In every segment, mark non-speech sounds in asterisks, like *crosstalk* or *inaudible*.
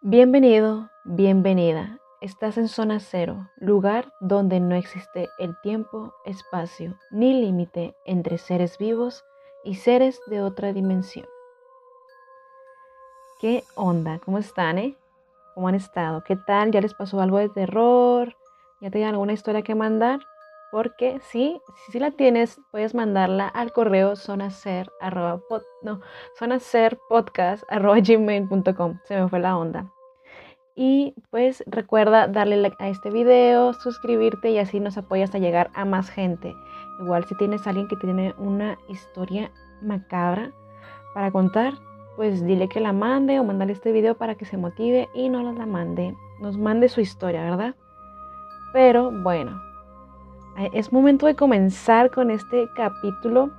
Bienvenido, bienvenida. Estás en zona cero, lugar donde no existe el tiempo, espacio ni límite entre seres vivos y seres de otra dimensión. ¿Qué onda? ¿Cómo están, eh? ¿Cómo han estado? ¿Qué tal? ¿Ya les pasó algo de terror? ¿Ya tienen alguna historia que mandar? Porque sí, si la tienes, puedes mandarla al correo sonacer, no. Se me fue la onda. Y pues recuerda darle like a este video, suscribirte y así nos apoyas a llegar a más gente. Igual si tienes a alguien que tiene una historia macabra para contar, pues dile que la mande o mandale este video para que se motive y no nos la mande, nos mande su historia, ¿verdad? Pero bueno, es momento de comenzar con este capítulo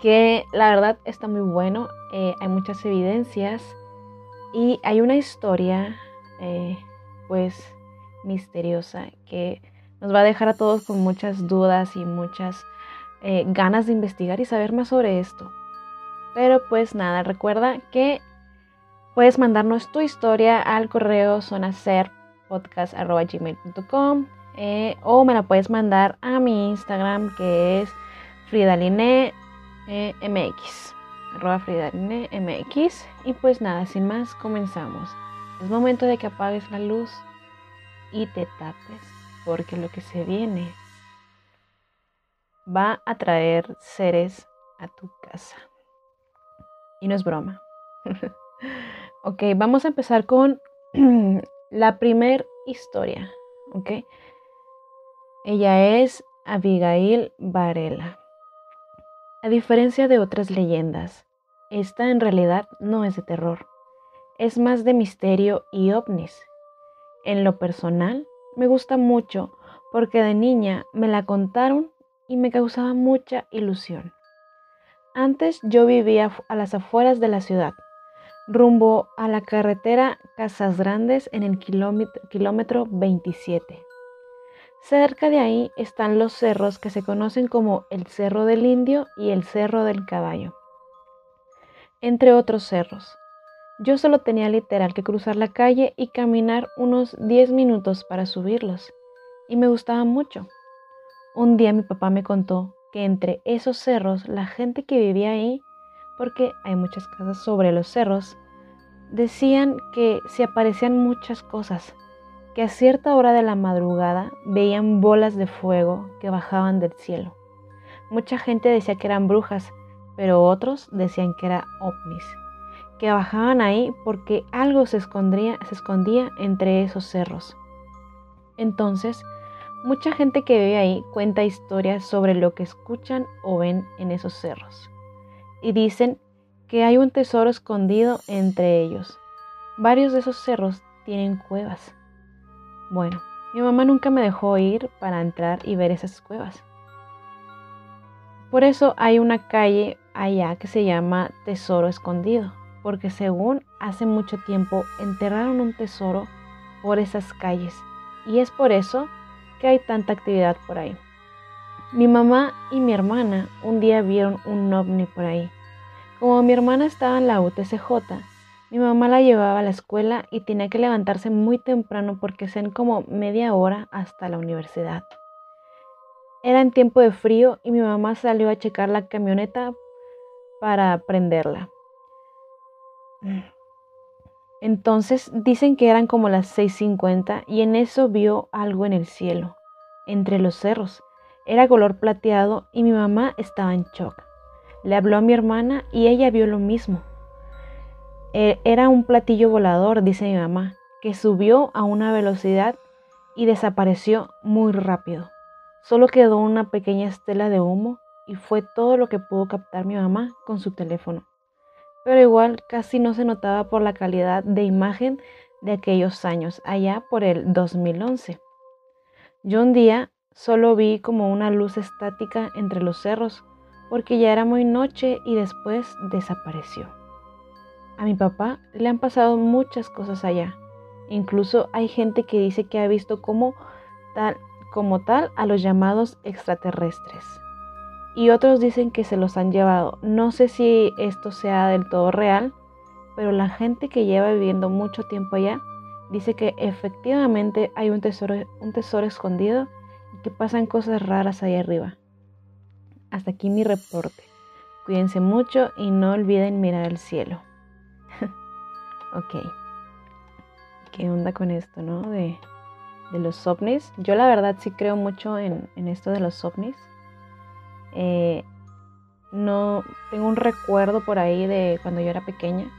que la verdad está muy bueno, eh, hay muchas evidencias y hay una historia eh, pues misteriosa que nos va a dejar a todos con muchas dudas y muchas eh, ganas de investigar y saber más sobre esto. Pero pues nada, recuerda que puedes mandarnos tu historia al correo sonacerpodcast.gmail.com eh, o me la puedes mandar a mi Instagram que es fridaline mx arroba mx y pues nada, sin más comenzamos. Es momento de que apagues la luz y te tapes, porque lo que se viene va a traer seres a tu casa. Y no es broma. *laughs* ok, vamos a empezar con *clears throat* la primer historia. Ok. Ella es Abigail Varela. A diferencia de otras leyendas, esta en realidad no es de terror es más de misterio y ovnis. En lo personal, me gusta mucho porque de niña me la contaron y me causaba mucha ilusión. Antes yo vivía a las afueras de la ciudad, rumbo a la carretera Casas Grandes en el kilómetro, kilómetro 27. Cerca de ahí están los cerros que se conocen como el Cerro del Indio y el Cerro del Caballo, entre otros cerros. Yo solo tenía literal que cruzar la calle y caminar unos 10 minutos para subirlos, y me gustaba mucho. Un día mi papá me contó que entre esos cerros la gente que vivía ahí, porque hay muchas casas sobre los cerros, decían que se aparecían muchas cosas, que a cierta hora de la madrugada veían bolas de fuego que bajaban del cielo. Mucha gente decía que eran brujas, pero otros decían que eran ovnis que bajaban ahí porque algo se escondía, se escondía entre esos cerros. Entonces, mucha gente que vive ahí cuenta historias sobre lo que escuchan o ven en esos cerros. Y dicen que hay un tesoro escondido entre ellos. Varios de esos cerros tienen cuevas. Bueno, mi mamá nunca me dejó ir para entrar y ver esas cuevas. Por eso hay una calle allá que se llama Tesoro Escondido porque según hace mucho tiempo enterraron un tesoro por esas calles y es por eso que hay tanta actividad por ahí. Mi mamá y mi hermana un día vieron un ovni por ahí. Como mi hermana estaba en la UTCJ, mi mamá la llevaba a la escuela y tenía que levantarse muy temprano porque sean como media hora hasta la universidad. Era en tiempo de frío y mi mamá salió a checar la camioneta para prenderla. Entonces dicen que eran como las 6.50 y en eso vio algo en el cielo, entre los cerros. Era color plateado y mi mamá estaba en shock. Le habló a mi hermana y ella vio lo mismo. E, era un platillo volador, dice mi mamá, que subió a una velocidad y desapareció muy rápido. Solo quedó una pequeña estela de humo y fue todo lo que pudo captar mi mamá con su teléfono pero igual casi no se notaba por la calidad de imagen de aquellos años, allá por el 2011. Yo un día solo vi como una luz estática entre los cerros, porque ya era muy noche y después desapareció. A mi papá le han pasado muchas cosas allá. Incluso hay gente que dice que ha visto como tal, a los llamados extraterrestres y otros dicen que se los han llevado. No sé si esto sea del todo real, pero la gente que lleva viviendo mucho tiempo allá dice que efectivamente hay un tesoro, un tesoro escondido y que pasan cosas raras ahí arriba. Hasta aquí mi reporte. Cuídense mucho y no olviden mirar al cielo. Ok. ¿Qué onda con esto, no? De, los ovnis. Yo la verdad sí creo mucho en, esto de los ovnis. Eh, no tengo un recuerdo por ahí de cuando yo era pequeña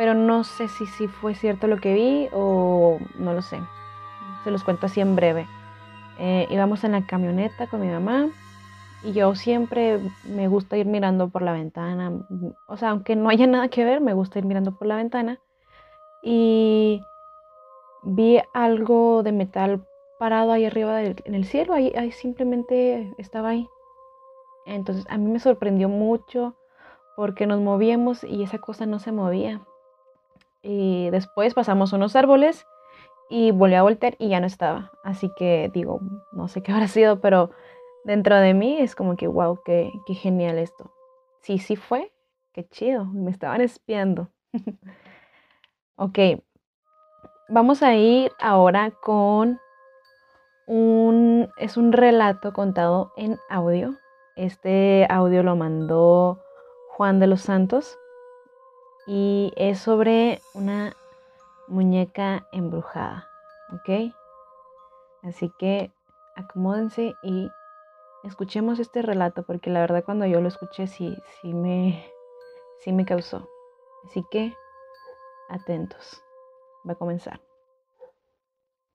pero no sé si, si fue cierto lo que vi o no lo sé. Se los cuento así en breve. Eh, íbamos en la camioneta con mi mamá y yo siempre me gusta ir mirando por la ventana. O sea, aunque no haya nada que ver, me gusta ir mirando por la ventana. Y vi algo de metal parado ahí arriba en el cielo. Ahí, simplemente estaba ahí. Entonces a mí me sorprendió mucho porque nos movíamos y esa cosa no se movía. Y después pasamos unos árboles y volví a voltear y ya no estaba. Así que digo, no sé qué habrá sido, pero dentro de mí es como que, wow, qué, qué genial esto. Sí, sí fue, qué chido, me estaban espiando. *laughs* ok, vamos a ir ahora con un, es un relato contado en audio. Este audio lo mandó Juan de los Santos y es sobre una muñeca embrujada, ¿ok? Así que acomódense y escuchemos este relato porque la verdad cuando yo lo escuché sí, sí me, sí me causó. Así que atentos, va a comenzar.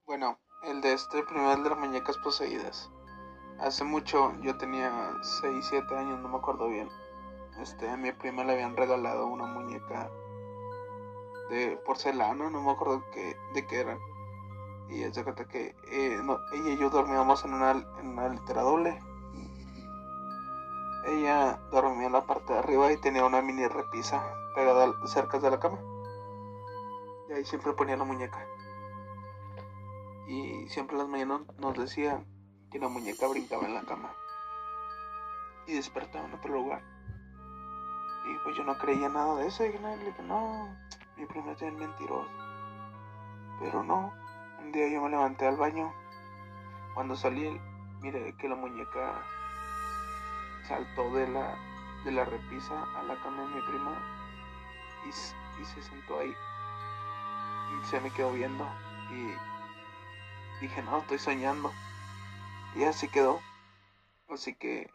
Bueno, el de este primer de las muñecas poseídas. Hace mucho, yo tenía 6, 7 años, no me acuerdo bien este, a mi prima le habían regalado una muñeca de porcelana, no me acuerdo qué, de qué era. Y de cuenta que eh, ella y yo dormíamos en una, en una litera doble. Ella dormía en la parte de arriba y tenía una mini repisa pegada cerca de la cama. Y ahí siempre ponía la muñeca. Y siempre las mañanas nos decía que la muñeca brincaba en la cama. Y despertaba en otro lugar. Y pues yo no creía nada de eso. Y le dije, no, mi primo es mentiroso. Pero no, un día yo me levanté al baño. Cuando salí, mire que la muñeca saltó de la, de la repisa a la cama de mi prima y, se sentó ahí. Y se me quedó viendo. Y dije, no, estoy soñando. Y así quedó. Así que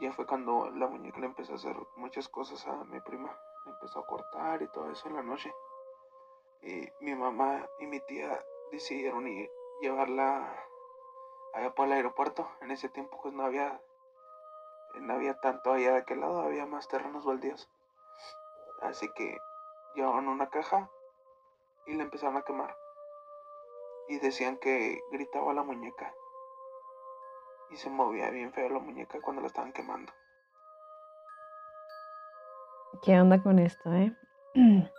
ya fue cuando la muñeca le empezó a hacer muchas cosas a mi prima. Le empezó a cortar y todo eso en la noche. Y mi mamá y mi tía decidieron ir, llevarla allá por el aeropuerto. En ese tiempo pues no había, no había tanto allá de aquel lado, había más terrenos baldíos. Así que llevaron una caja y la empezaron a quemar. Y decían que gritaba la muñeca y se movía bien feo la muñeca cuando la estaban quemando. ¿Qué onda con esto, eh? *clears throat*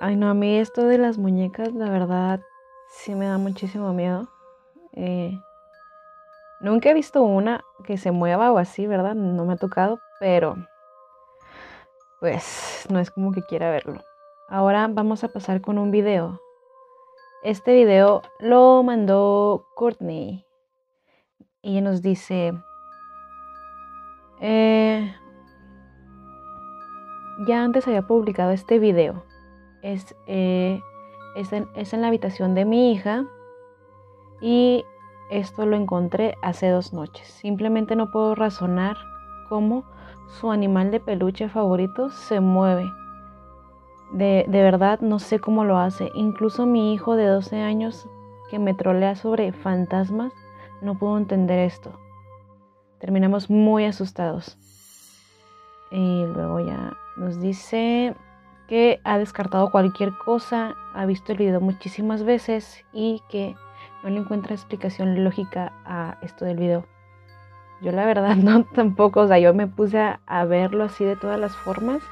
Ay, no, a mí esto de las muñecas, la verdad, sí me da muchísimo miedo. Eh, nunca he visto una que se mueva o así, ¿verdad? No me ha tocado, pero pues no es como que quiera verlo. Ahora vamos a pasar con un video. Este video lo mandó Courtney y nos dice, eh, ya antes había publicado este video. Es, eh, es, en, es en la habitación de mi hija y esto lo encontré hace dos noches. Simplemente no puedo razonar cómo su animal de peluche favorito se mueve. De, de, verdad no sé cómo lo hace. Incluso mi hijo de 12 años que me trolea sobre fantasmas no puedo entender esto. Terminamos muy asustados. Y luego ya nos dice que ha descartado cualquier cosa, ha visto el video muchísimas veces y que no le encuentra explicación lógica a esto del video. Yo la verdad *laughs* no tampoco, o sea, yo me puse a, verlo así de todas las formas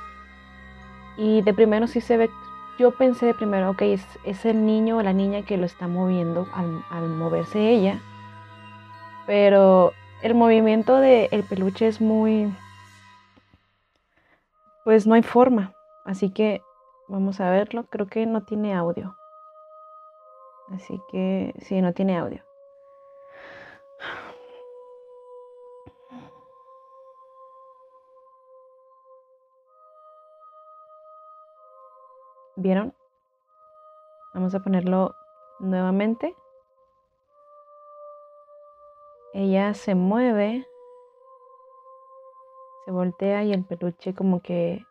y de primero sí se ve, yo pensé de primero, ok, es, el niño o la niña que lo está moviendo al, al moverse ella pero el movimiento del peluche es muy, pues no hay forma. Así que vamos a verlo. Creo que no tiene audio. Así que sí, no tiene audio. ¿Vieron? Vamos a ponerlo nuevamente. Ella se mueve, se voltea y el peluche como que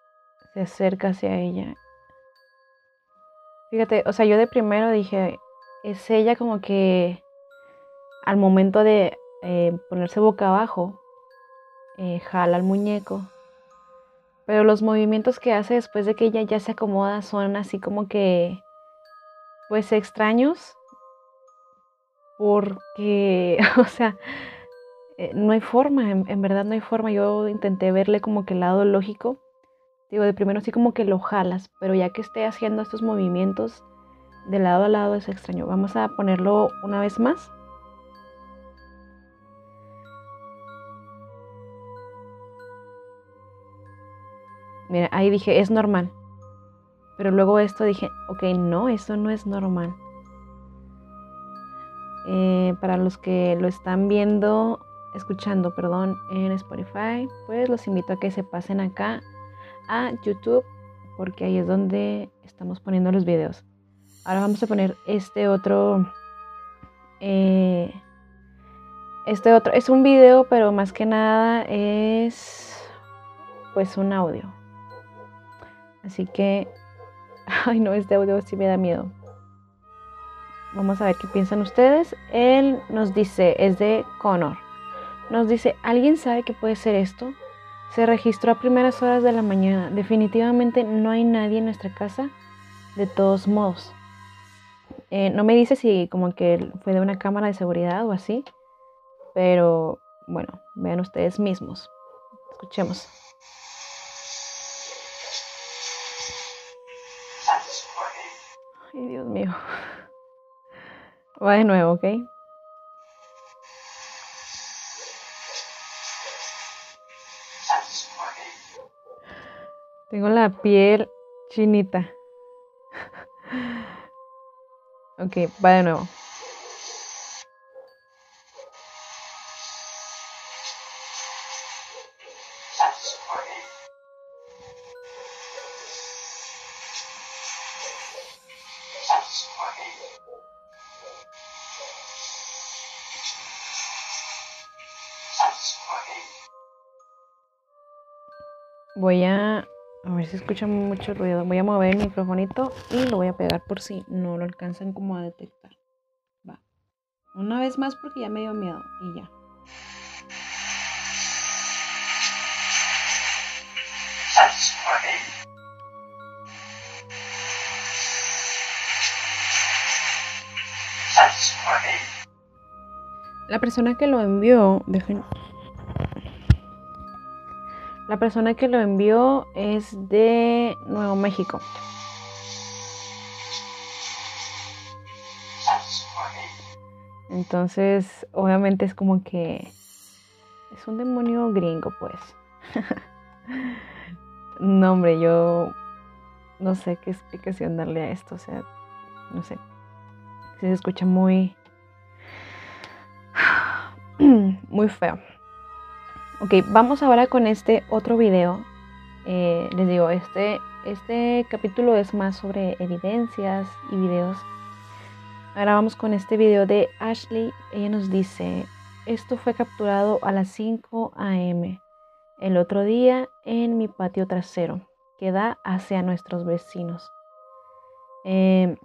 se acerca hacia ella. Fíjate, o sea, yo de primero dije, es ella como que al momento de eh, ponerse boca abajo, eh, jala al muñeco. Pero los movimientos que hace después de que ella ya se acomoda son así como que, pues extraños. Porque, *laughs* o sea, eh, no hay forma, en, en, verdad no hay forma. Yo intenté verle como que el lado lógico. Digo, de primero sí como que lo jalas, pero ya que esté haciendo estos movimientos, de lado a lado es extraño. Vamos a ponerlo una vez más. Mira, ahí dije, es normal. Pero luego esto dije, ok, no, eso no es normal. Eh, para los que lo están viendo, escuchando, perdón, en Spotify, pues los invito a que se pasen acá a YouTube, porque ahí es donde estamos poniendo los videos. Ahora vamos a poner este otro. Eh, este otro. Es un video, pero más que nada es. Pues un audio. Así que. *laughs* Ay, no, este audio sí me da miedo. Vamos a ver qué piensan ustedes. Él nos dice, es de Connor. Nos dice, ¿alguien sabe qué puede ser esto? Se registró a primeras horas de la mañana. Definitivamente no hay nadie en nuestra casa. De todos modos. Eh, no me dice si como que fue de una cámara de seguridad o así, pero bueno, vean ustedes mismos. Escuchemos. Ay, Dios mío. Va de nuevo, ¿ok? Tengo la piel chinita. Ok, va de nuevo. Voy a a ver si escuchan mucho ruido. Voy a mover el microfonito y lo voy a pegar por si no lo alcanzan como a detectar. Va. Una vez más porque ya me dio miedo y ya. La persona que lo envió, dejen, la persona que lo envió es de Nuevo México. Entonces, obviamente es como que es un demonio gringo, pues. *laughs* no, hombre, yo no sé qué explicación darle a esto, o sea, no sé. Se escucha muy *sighs* muy feo. Ok, vamos ahora con este otro video. Eh, les digo, este, este capítulo es más sobre evidencias y videos. Ahora vamos con este video de Ashley. Ella nos dice, esto fue capturado a las 5 a.m. el otro día en mi patio trasero, que da hacia nuestros vecinos. Em,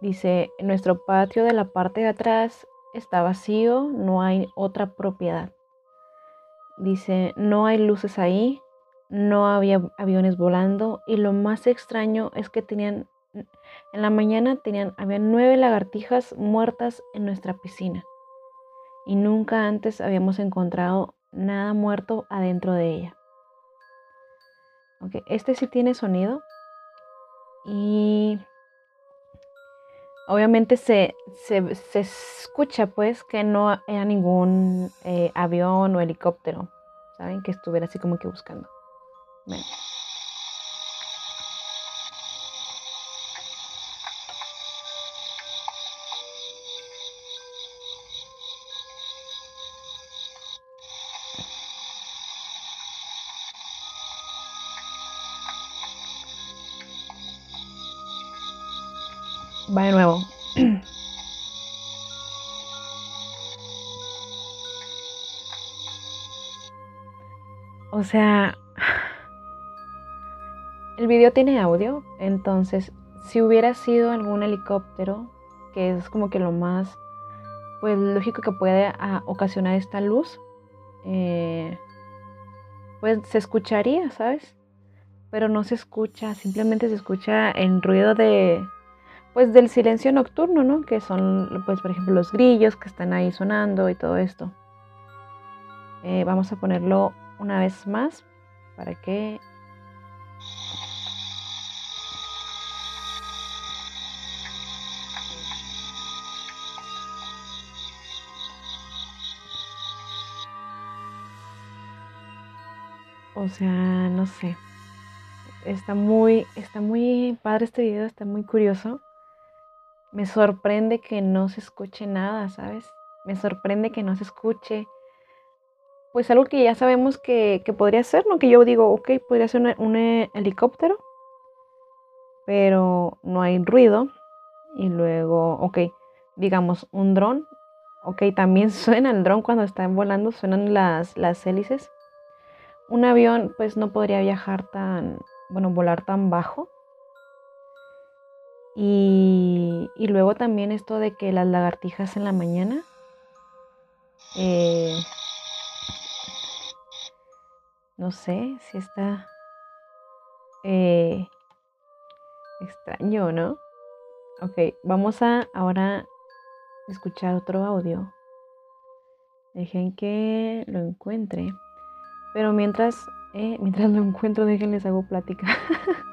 dice, nuestro patio de la parte de atrás está vacío, no hay otra propiedad. Dice, no hay luces ahí, no había aviones volando y lo más extraño es que tenían, en la mañana tenían, había nueve lagartijas muertas en nuestra piscina y nunca antes habíamos encontrado nada muerto adentro de ella. Okay, este sí tiene sonido y Obviamente se, escucha pues que no era ningún eh, avión o helicóptero, ¿saben? Que estuviera así como que buscando. Ven. Va de nuevo. *clears throat* o sea, *sighs* el video tiene audio, entonces si hubiera sido algún helicóptero, que es como que lo más, pues lógico que puede ah, ocasionar esta luz, eh, pues se escucharía, ¿sabes? Pero no se escucha, simplemente se escucha el ruido de, pues del silencio nocturno, ¿no? Que son, pues por ejemplo, los grillos que están ahí sonando y todo esto. Eh, vamos a ponerlo una vez más para que... O sea, no sé. Está muy, está muy padre este video, está muy curioso me sorprende que no se escuche nada, ¿sabes? Me sorprende que no se escuche. Pues algo que ya sabemos que, podría ser, ¿no? Que yo digo, ok, podría ser un, eh, helicóptero, pero no hay ruido. Y luego, ok, digamos, un dron. Ok, también *laughs* suena el dron cuando está volando, suenan las, las hélices. Un avión, pues no podría viajar tan, bueno, volar tan bajo. Y, luego también esto de que las lagartijas en la mañana. Eh, no sé si está eh, extraño, ¿no? Ok, vamos a ahora escuchar otro audio. Dejen que lo encuentre. Pero mientras, eh, mientras lo encuentro, déjenles hago plática. *laughs*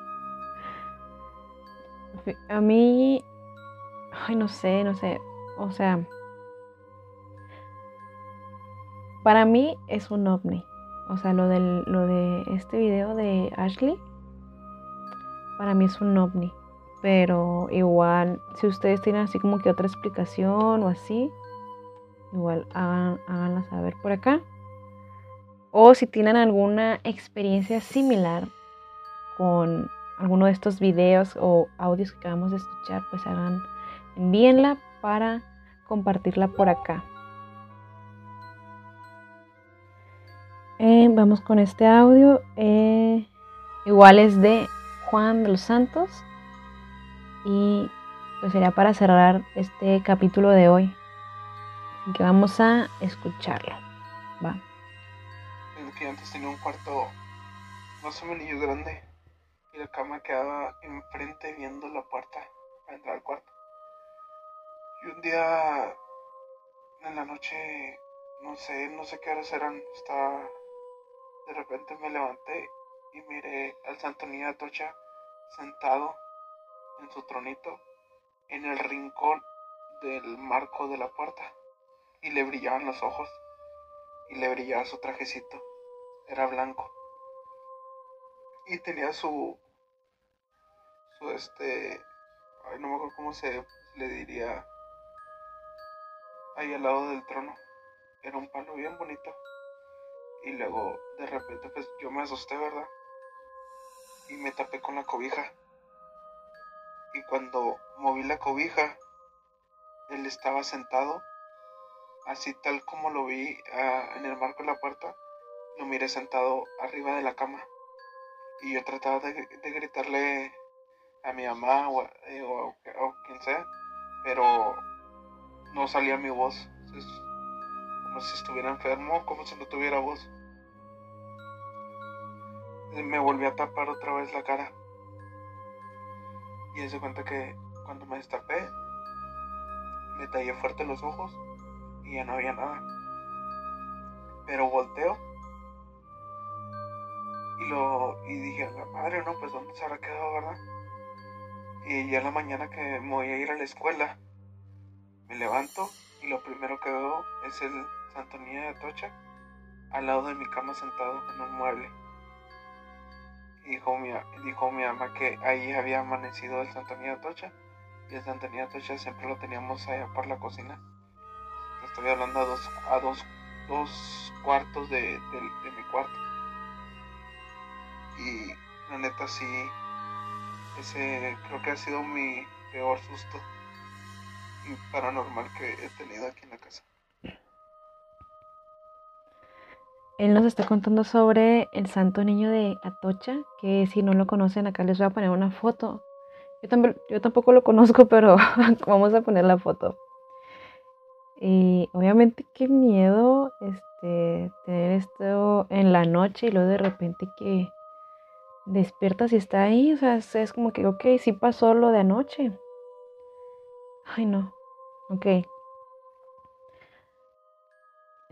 A mí, ay, no sé, no sé, o sea, para mí es un ovni. O sea, lo, del, lo de este video de Ashley, para mí es un ovni. Pero igual, si ustedes tienen así como que otra explicación o así, igual hagan, háganla saber por acá. O si tienen alguna experiencia similar con alguno de estos videos o audios que acabamos de escuchar, pues hagan, envíenla para compartirla por acá. Eh, vamos con este audio. Eh, igual es de Juan de los Santos. Y pues sería para cerrar este capítulo de hoy. Así que vamos a escucharlo. Va. que antes tenía un cuarto más o menos grande y la cama quedaba enfrente viendo la puerta para entrar al cuarto. Y un día en la noche, no sé, no sé qué horas eran, estaba, de repente me levanté y miré al Santo Niño Atocha sentado en su tronito en el rincón del marco de la puerta y le brillaban los ojos y le brillaba su trajecito, era blanco y tenía su, su este, ay, no me acuerdo cómo se le diría, ahí al lado del trono. Era un palo bien bonito. Y luego, de repente, pues yo me asusté, ¿verdad? Y me tapé con la cobija. Y cuando moví la cobija, él estaba sentado, así tal como lo vi ah, en el marco de la puerta, lo miré sentado arriba de la cama. Y yo trataba de, gritarle a mi mamá eh, o, quien sea, pero no salía mi voz. Como si estuviera enfermo, como si no tuviera voz. Me volví a tapar otra vez la cara. Y se cuenta que cuando me destapé, me tallé fuerte los ojos y ya no había nada. Pero volteo y dije, madre, no, pues dónde se habrá quedado, ¿verdad? Y ya la mañana que me voy a ir a la escuela, me levanto y lo primero que veo es el Santo Niño de Atocha al lado de mi cama sentado en un mueble. dijo mi, dijo mi mamá que ahí había amanecido el Santo Niño Atocha. Y el Santo Niño Atocha siempre lo teníamos allá por la cocina. Estoy hablando a dos, a dos, dos cuartos de, de mi cuarto. Y la neta sí, ese creo que ha sido mi peor susto paranormal que he tenido aquí en la casa. Él nos está contando sobre el Santo Niño de Atocha, que si no lo conocen acá les voy a poner una foto. Yo, yo tampoco lo conozco, *laughs* pero vamos a poner la foto. Y obviamente qué miedo este, tener esto en la noche y luego de repente que despiertas y está ahí. O sea, es como que, ok, sí pasó lo de anoche. Ay, no. Ok.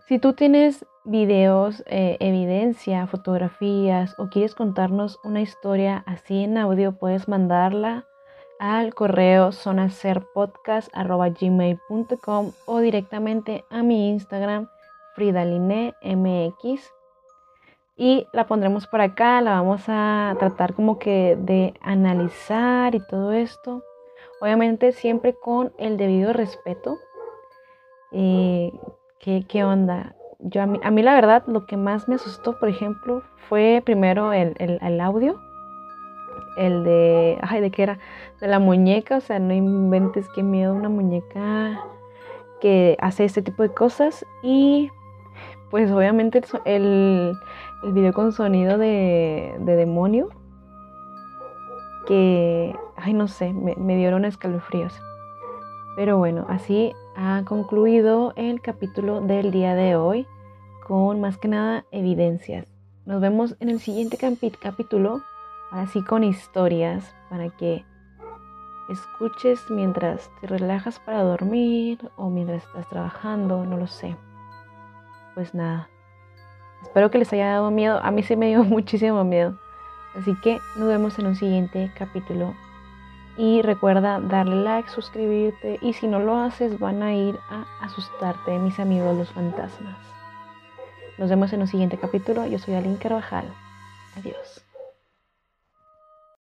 Si tú tienes videos, eh, evidencia, fotografías o quieres contarnos una historia así en audio, puedes mandarla al correo sonacerpodcast.gmail.com o directamente a mi Instagram FridaLineMX y la pondremos por acá, la vamos a tratar como que de analizar y todo esto. Obviamente siempre con el debido respeto. Eh, ¿qué, onda? Yo, a, mí, la verdad lo que más me asustó, por ejemplo, fue primero el, el, audio. El de, ay, ¿de qué era? De la muñeca, o sea, no inventes qué miedo una muñeca que hace este tipo de cosas. Y pues obviamente el, el video con sonido de, demonio que, ay, no sé, me, me dieron escalofríos. Pero bueno, así ha concluido el capítulo del día de hoy con más que nada evidencias. Nos vemos en el siguiente capítulo, así con historias para que escuches mientras te relajas para dormir o mientras estás trabajando, no lo sé. Pues nada, Espero que les haya dado miedo. A mí se me dio *laughs* muchísimo miedo. Así que nos vemos en un siguiente capítulo. Y recuerda darle like, suscribirte. Y si no lo haces, van a ir a asustarte, mis amigos los fantasmas. Nos vemos en un siguiente capítulo. Yo soy Aline Carvajal. Adiós.